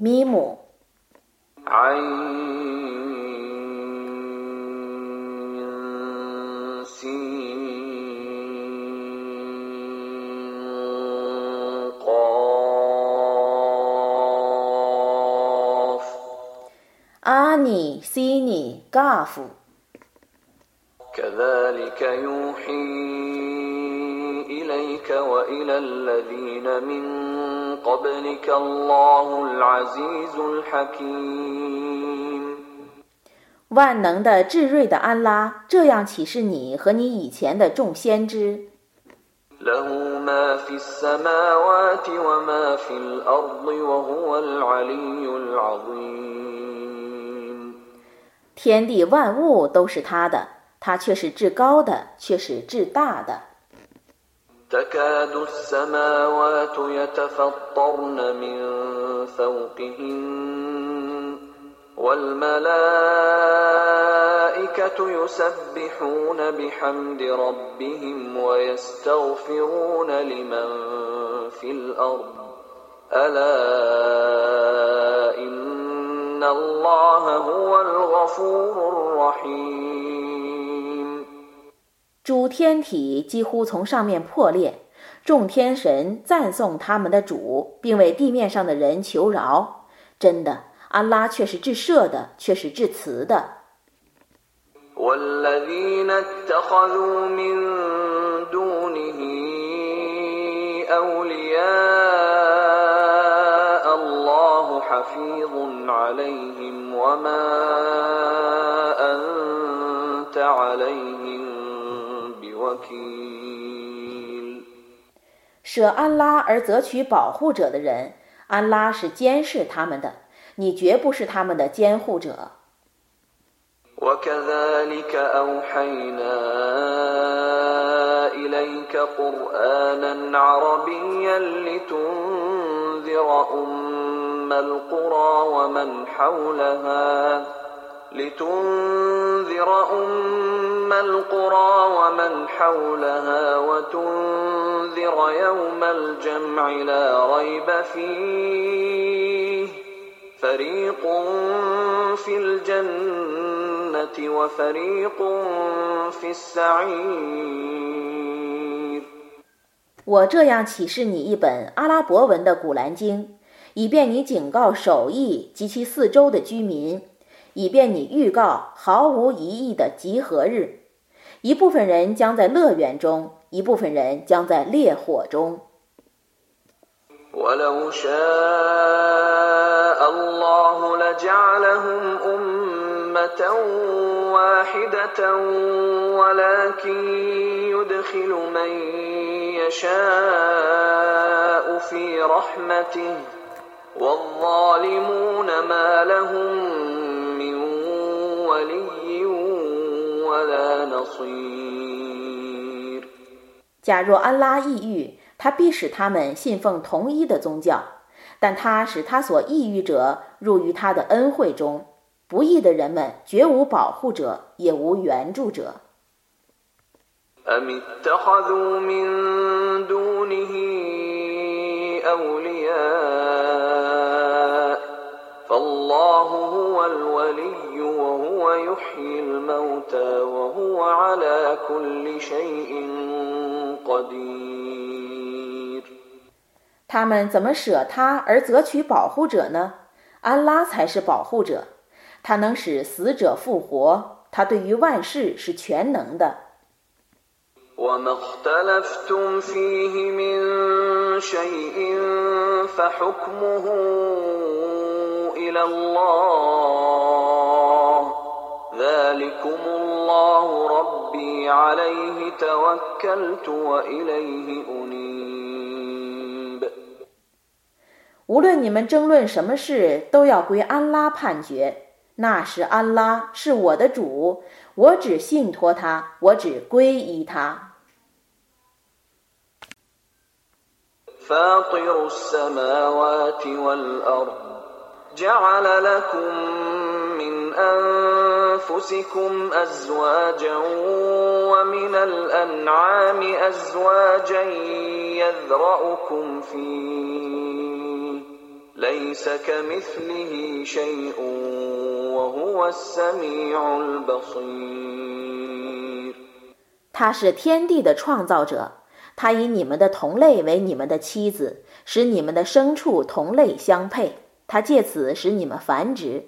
ميم عين آني سيني قاف كذلك يوحي إليك وإلى الذين من قبلك الله العزيز الحكيم 万能的至睿的安拉这样启示你和你以前的众先知。 له ما في السماوات وما في الأرض وهو العلي العظيم 天地万物都是他的，他却是至高的，却是至大的。 تكاد السماوات يتفطرن من فوقهن والملائكة يسبحون بحمد ربهم ويستغفرون لمن في الأرض. ألا إن الله هو الغفور الرحيم. 诸天体几乎从上面破裂，众天神赞颂他们的主，并为地面上的人求饶。真的，安拉却是至赦的，却是至慈的。舍安拉而择取保护者的人，安拉是监视他们的，你绝不是他们的监护者。 وكذلك أوحينا إليك قرآنا عربيا لتنذر أم القرى ومن حولها لتنذر أم القرى ومن حولها وتنذر يوم الجمع لا ريب فيه فريق في الجنة وفريق في السعير 我这样启示你一本阿拉伯文的古兰经，以便你警告首邑及其四周的居民， 以便你预告毫无疑义的集合日。一部分人将在乐园中，一部分人将在烈火中。 ولو شاء الله لجعلهم أمة واحدة ولكن يدخل من يشاء في رحمته والظالمون ما لهم 假若安拉抑郁，他必使他们信奉同一的宗教，但他使他所抑郁者入于他的恩惠中。不义的人们绝无保护者，也无援助者。أم اتخذوا من دونه أولياء فالله هو الولي وهو يحيي الموتى وهو على كل شيء قدير 他们怎么舍他而择取保护者呢？安拉才是保护者，他能使死者复活，他对于万事是全能的。 وما اختلفتم فيه من شيء فحكمه إلى الله ذلكم الله ربي عليه توكلت وإليه أنيب 无论你们争论什么事，都要归安拉判决。那是安拉，是我的主，我只信托他，我只归依他。 فاطر السماوات والأرض جعل لكم من أنفسكم أزواجا ومن الأنعام أزواجا يذرأكم فيه ليس كمثله شيء وهو السميع البصير 他是天地的创造者，他以你们的同类为你们的妻子，使你们的牲畜同类相配，他借此使你们繁殖。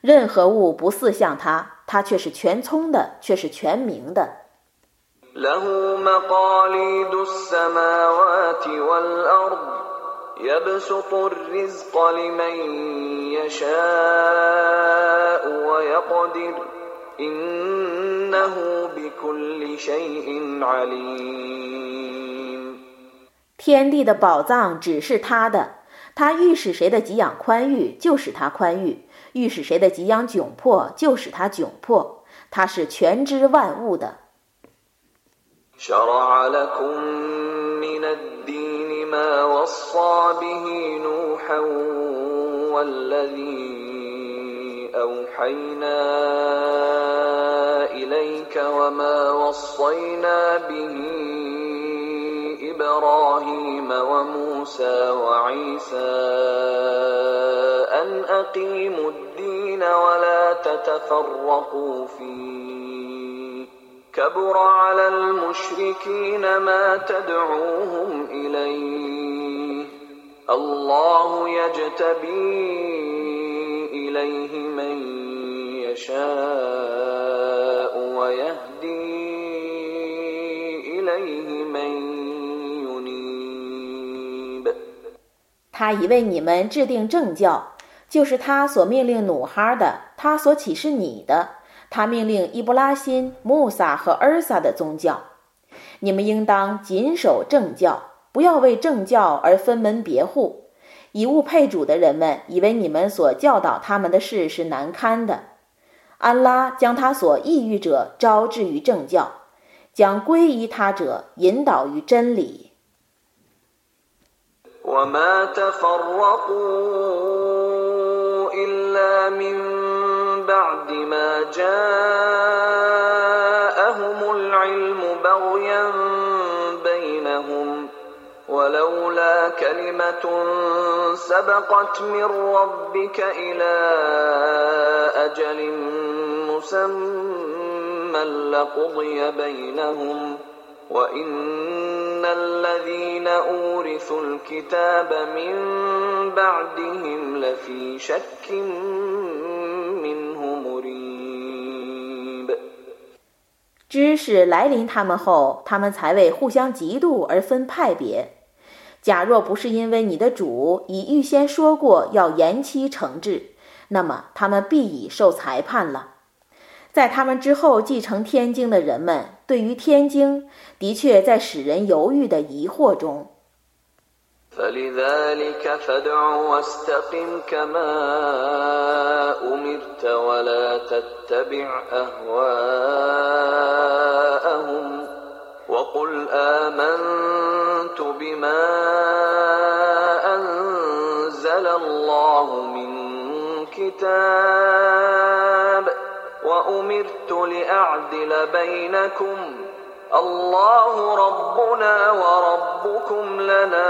任何物不似像他， 他却是全聪的，却是全明的。天地的宝藏只是他的，他欲使谁的给养宽裕，就使他宽裕；欲使谁的给养窘迫，就使他窘迫。他是全知万物的。إبراهيم وموسى وعيسى أن أقيموا الدين ولا تتفرقوا فيه. كبر على المشركين ما تدعوهم إليه. الله يجتبي إليه من يشاء ويهدي إليه من 他已为你们制定正教，就是他所命令努哈的，他所启示你的，他命令伊布拉辛、穆萨和尔撒的宗教。你们应当谨守正教，不要为正教而分门别户。以物配主的人们以为你们所教导他们的事是难堪的。安拉将他所抑郁者招致于正教，将归依他者引导于真理。وما تفرقوا إلا من بعد ما جاءهم العلم بغيا بينهم ولولا كلمة سبقت من ربك إلى أجل مسمى لقضي بينهم وإن الذين أورثوا الكتاب من بعدهم لفي شك منه مريب 知识来临他们后，他们才为互相嫉妒而分派别。假若不是因为你的主已预先说过要延期惩治，那么他们必已受裁判了。在他们之后继承天经的人们， 对于天津的确在使人犹豫的疑惑中。وأمرت لأعدل بينكم الله ربنا وربكم لنا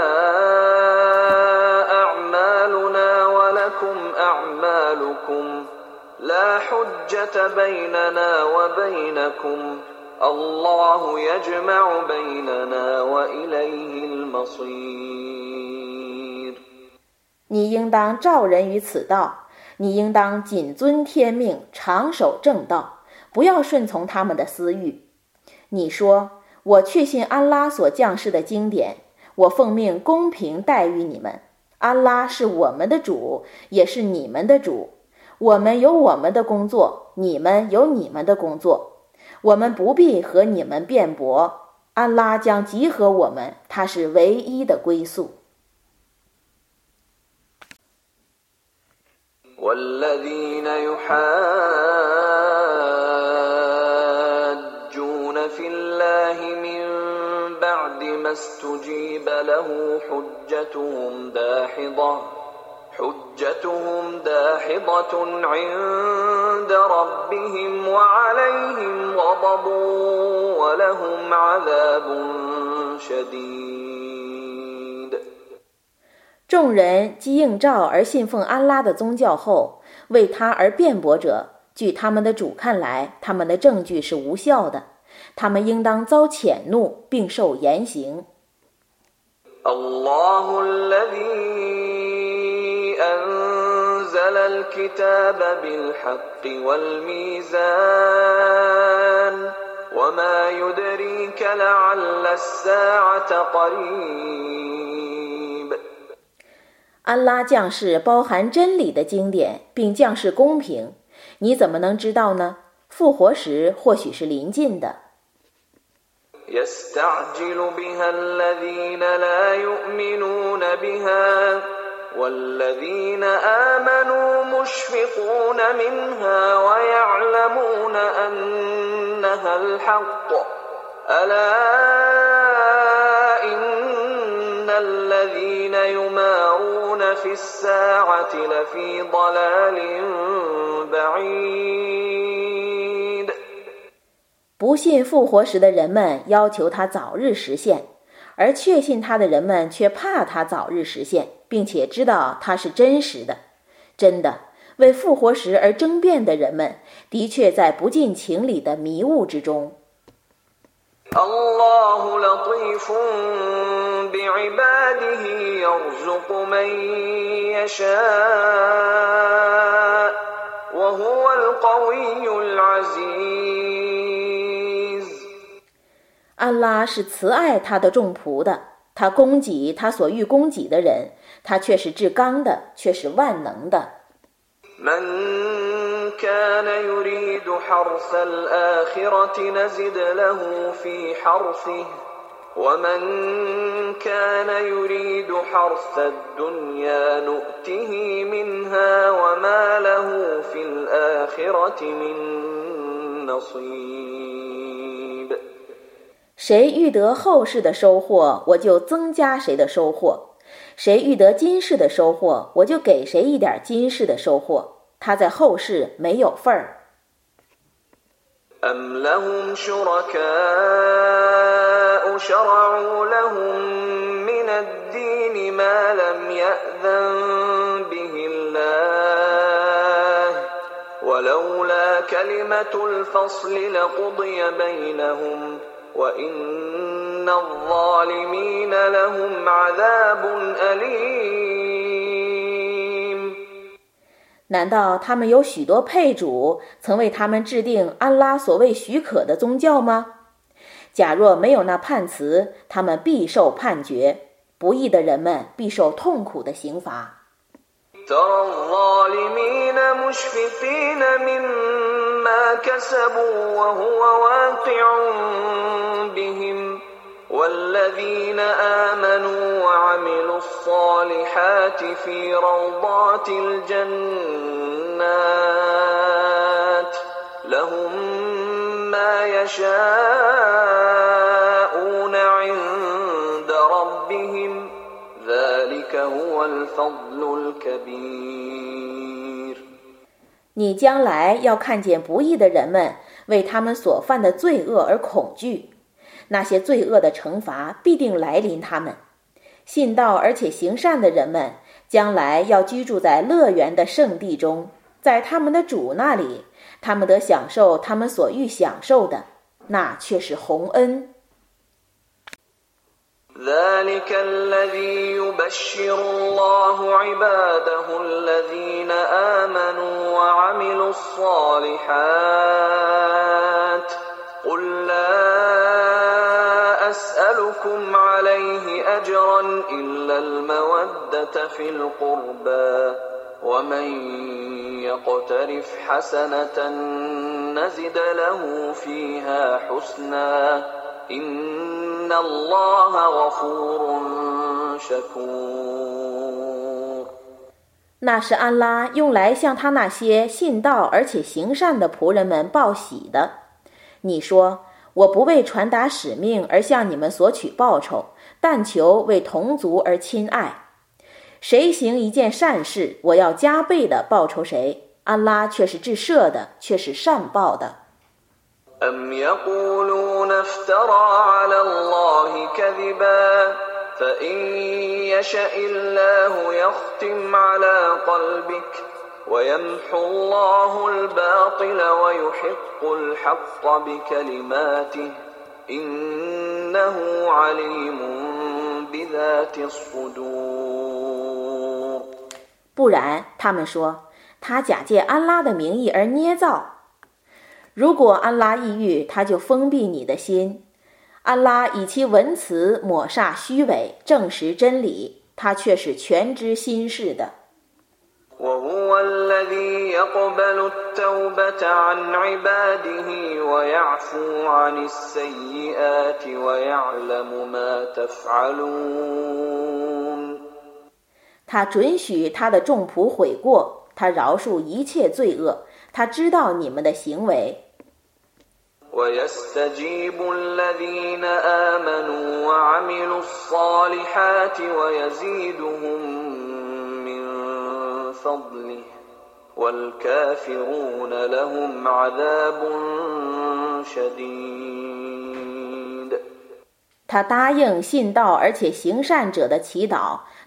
أعمالنا ولكم أعمالكم لا حجة بيننا وبينكم الله يجمع بيننا وإليه المصير 你应当召人于此道。 你应当谨遵天命，长守正道，不要顺从他们的私欲。你说：“我确信安拉所降世的经典，我奉命公平待遇你们。安拉是我们的主，也是你们的主。我们有我们的工作，你们有你们的工作。我们不必和你们辩驳。安拉将集合我们，他是唯一的归宿。” والذين يحاجون في الله من بعد ما استجيب له حجتهم داحضة حجتهم داحضة عند ربهم وعليهم غضب ولهم عذاب شديد. 众人既应召而信奉安拉的宗教后，为他而辩驳者，据他们的主看来，他们的证据是无效的，他们应当遭谴怒并受严刑。安拉降世包含真理的经典，并降世公平，你怎么能知道呢？复活时或许是临近的。يستعجل بها الذين لا يؤمنون بها والذين آمنوا مشفقون منها ويعلمون أنها الحق ألا إن الذين يمارون في الساعة لفي ضلال بعيد 不信复活时的人们要求他早日实现，而确信他的人们却怕他早日实现。并且知道它是真实的，真的为复活时而争辩的人们，的确在不近情理的迷雾之中。 安拉是慈爱他的众仆的，他供给他所欲供给的人。他却是至刚的，却是万能的。谁欲得后世的收获，我就增加谁的收获。谁欲得今世的收获，我就给谁一点今世的收获。他在后世没有份儿。难道他们有许多配主，曾为他们制定安拉所谓许可的宗教吗？假若没有那判词，他们必受判决，不义的人们必受痛苦的刑罚。你将来要看见不义的人们为他们所犯的罪恶而恐惧。那些罪恶的惩罚必定来临他们，信道而且行善的人们将来要居住在乐园的圣地中，在他们的主那里，他们得享受他们所欲享受的，那却是宏恩。那是安拉用来向他那些信道而且行善的仆人们报喜的。你说。我不为传达使命而向你们索取报酬，但求为同族而亲爱。谁行一件善事，我要加倍的报酬谁。安拉却是至赦的，却是善报的。أم يقولون افترى على الله كذبا فإن يشأ الله يختم على قلبك ويمحو الله الباطل ويحق الحق بكلماته إنه عليم بذات الصدور 不然，他们说他假借安拉的名义而捏造。如果安拉意欲，他就封闭你的心。安拉以其文辞抹煞虚伪，证实真理，他却是全知心事的。他准许他的众仆悔过，他饶恕一切罪恶，他知道你们的行为。ويستجيب الذين آمنوا وعملوا الصالحات ويزيدهم من فضله والكافرون لهم عذاب شديد 他答应信道而且行善者的祈祷，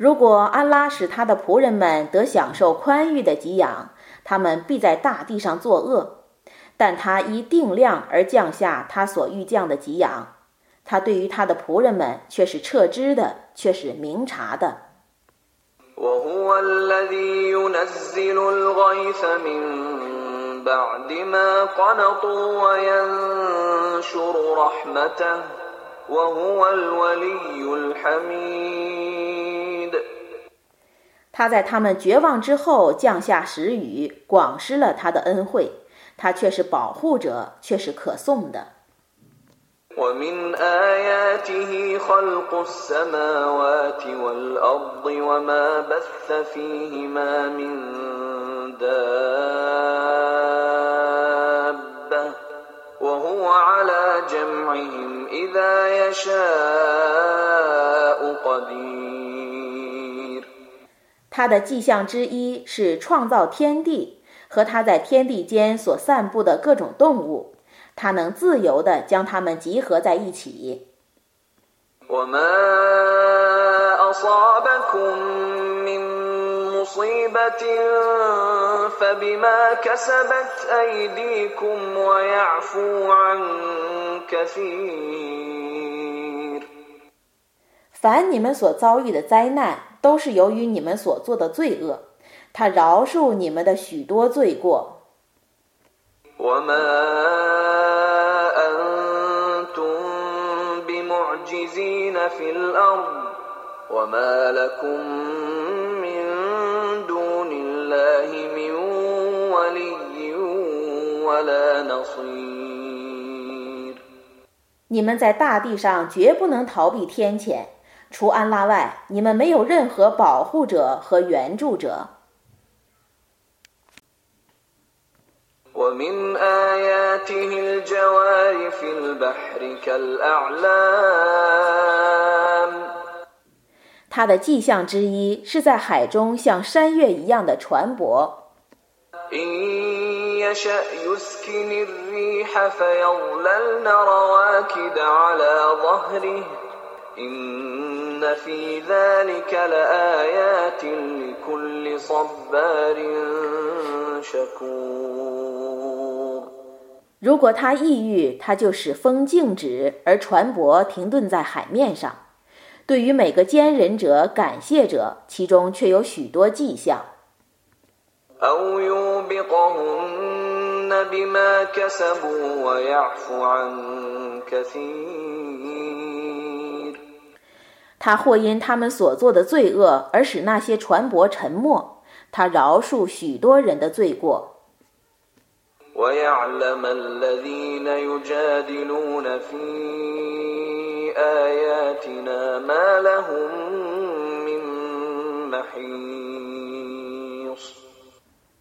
如果安拉使他的仆人们得享受宽裕的给养，他们必在大地上作恶。但他依定量而降下他所欲降的给养，他对于他的仆人们却是彻知的，却是明察的。他在他们绝望之后降下时雨，广施了他的恩惠。他却是保护者，却是可颂的。ومن آياته خلق السماوات والأرض وما بث فيهما من دابة وهو على جمعهم إذا يشاء قدير 他的迹象之一是创造天地。和他在天地间所散布的各种动物，他能自由地将它们集合在一起。凡你们所遭遇的灾难，都是由于你们所做的罪恶。他饶恕你们的许多罪过。你们在大地上绝不能逃避天谴，除安拉外，你们没有任何保护者和援助者。ومن آياته الجوار في البحر كالأعلام 他的迹象之一是在海中像山岳一样的船舶。إن يشأ يسكن الريح فيظللن رواكد على ظهره إن في ذلك لآيات لكل صبار شكور 如果他意欲，他就使风静止，而船舶停顿在海面上。对于每个坚忍者、感谢者，其中却有许多迹象。 他或因他们所做的罪恶而使那些船舶沉没，他饶恕许多人的罪过。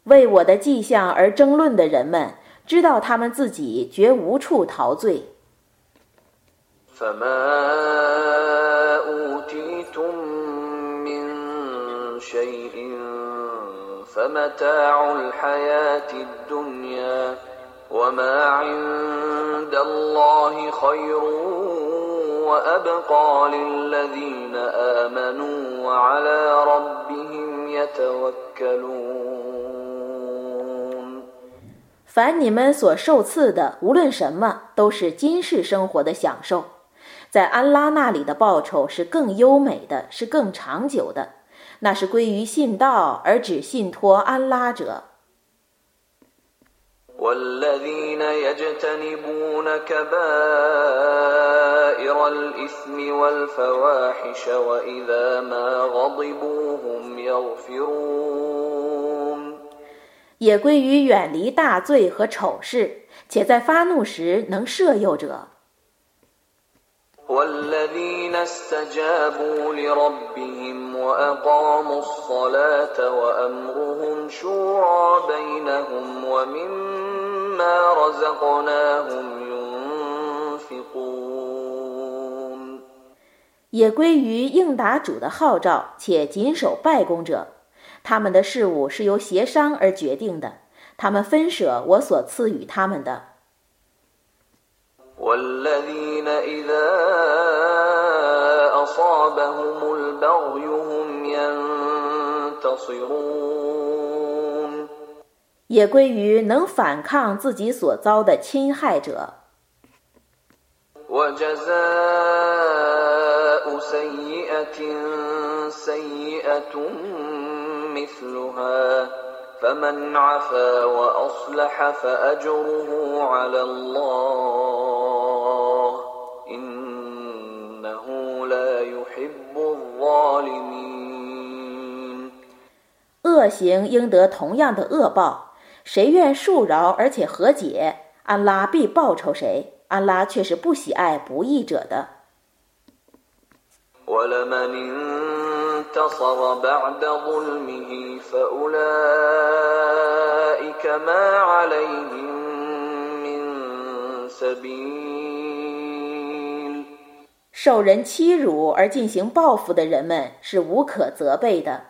为我的迹象而争论的人们，知道他们自己绝无处逃罪。凡你们所受赐的，无论什么，都是今世生活的享受。在安拉那里的报酬是更优美的，是更长久的，那是归于信道而只信托安拉者。也归于远离大罪和丑事，且在发怒时能赦宥者。也归于应答主的号召，且谨守拜功者。他们的事务是由协商而决定的，他们分舍我所赐予他们的。也归于能反抗自己所遭的侵害者。恶行应得同样的恶报，谁愿恕饶而且和解，安拉必报酬谁。安拉却是不喜爱不义者的。受人欺辱而进行报复的人们是无可责备的。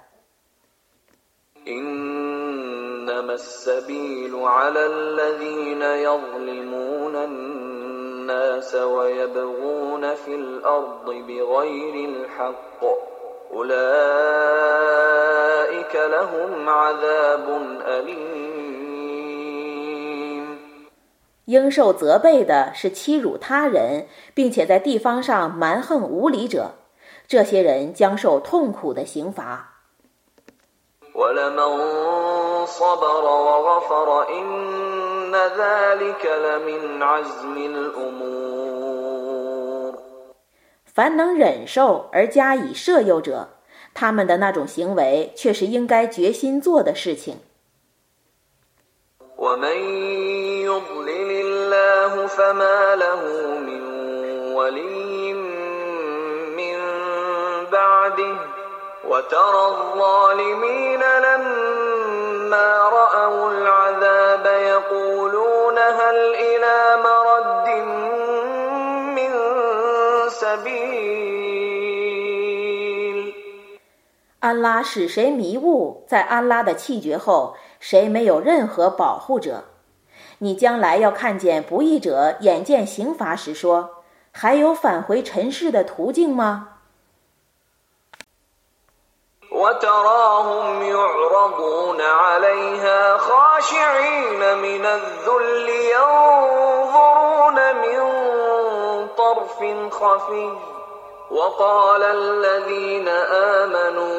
应受责备的是欺辱他人，并且在地方上蛮横无理者，这些人将受痛苦的刑罚。凡能忍受而加以摄诱者，他们的那种行为却是应该决心做的事情。安拉使谁迷雾，在安拉的气绝后，谁没有任何保护者？你将来要看见不义者眼见刑罚时说：“还有返回尘世的途径吗？” وتراهم يعرضون عليها خاشعين من الذل ينظرون من طرف خفي. وقال الذين آمنوا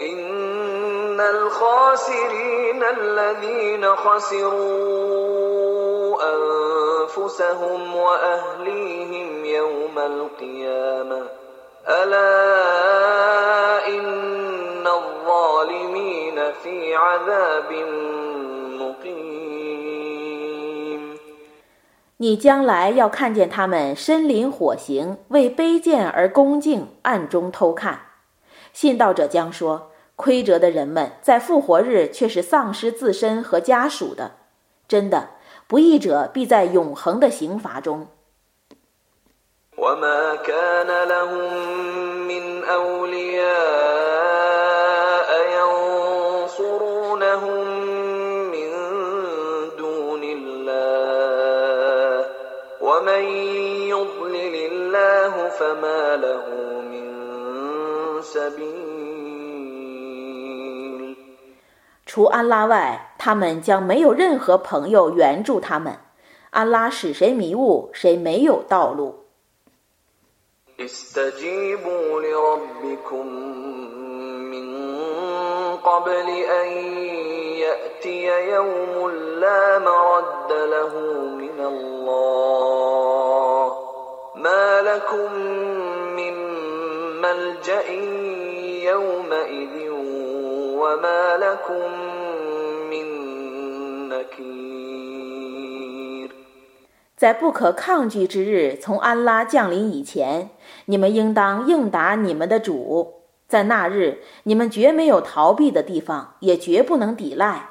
إن الخاسرين الذين خسروا أنفسهم وأهليهم يوم القيامة. ألا إن الظالمين في عذاب مقيم 你将来要看见他们身临火刑，为卑贱而恭敬，暗中偷看。信道者将说：亏折的人们在复活日却是丧失自身和家属的。真的，不义者必在永恒的刑罚中。 وما كان لهم من أولياء ينصرونهم من دون الله ومن يضلل الله فما له من سبيل 除安拉外，他们将没有任何朋友援助他们。安拉使谁迷雾，谁没有道路。 استجيبوا لربكم من قبل أن يأتي يوم لا مرد له من الله. ما لكم من ملجأ يومئذ وما لكم من 在不可抗拒之日从安拉降临以前。你们应当应答你们的主，在那日，你们绝没有逃避的地方，也绝不能抵赖。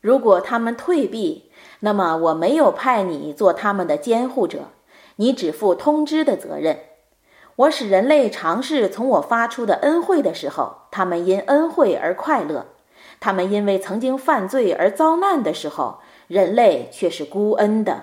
如果他们退避，那么我没有派你做他们的监护者，你只负通知的责任。我使人类尝试从我发出的恩惠的时候，他们因恩惠而快乐；他们因为曾经犯罪而遭难的时候，人类却是孤恩的。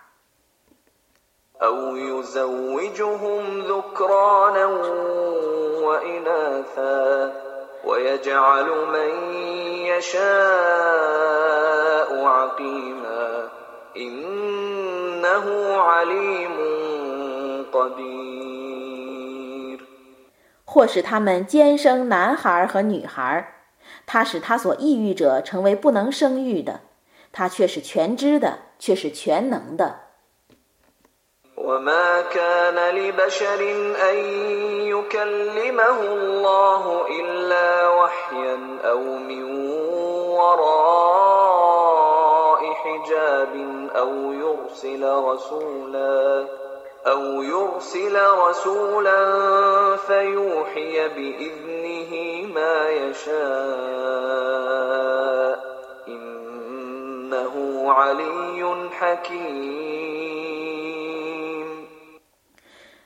或使他们兼生男孩和女孩，他使他所意欲者成为不能生育的，他却是全知的，却是全能的。وما كان لبشر أن يكلمه الله إلا وحيا أو من وراء حجاب أو يرسل رسولا أو يرسل رسولا فيوحي بإذنه ما يشاء إنه علي حكيم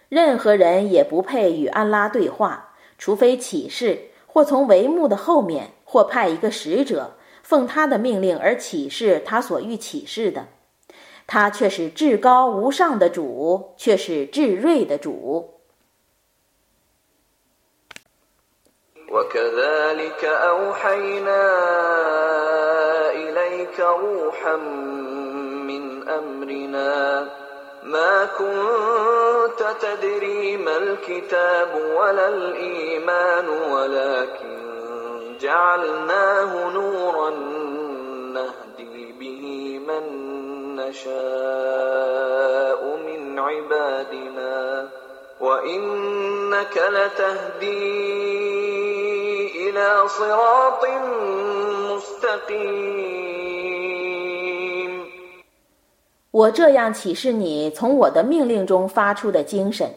任何人也不配与安拉对话，除非启示，或从帷幕的后面，或派一个使者，奉他的命令而启示他所欲启示的。他却是至高无上的主，却是至睿的主。ما كنت تدري ما الكتاب ولا الإيمان ولكن جعلناه نورا نهدي به من نشاء من عبادنا. وإنك لتهدي إلى صراط مستقيم. 我这样启示你从我的命令中发出的精神，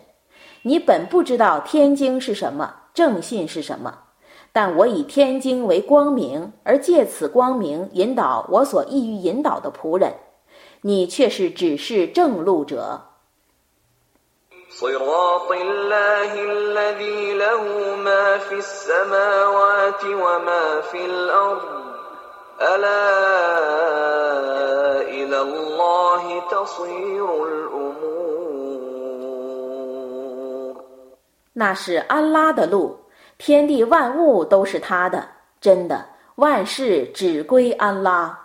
你本不知道天经是什么，正信是什么，但我以天经为光明，而借此光明引导我所意欲引导的仆人，你却是指示正路者。صراط الله الذي له ما في السماوات وما في الأرض ألا إلى الله تصير الأمور 那是安拉的路，天地万物都是他的，真的，万事只归安拉。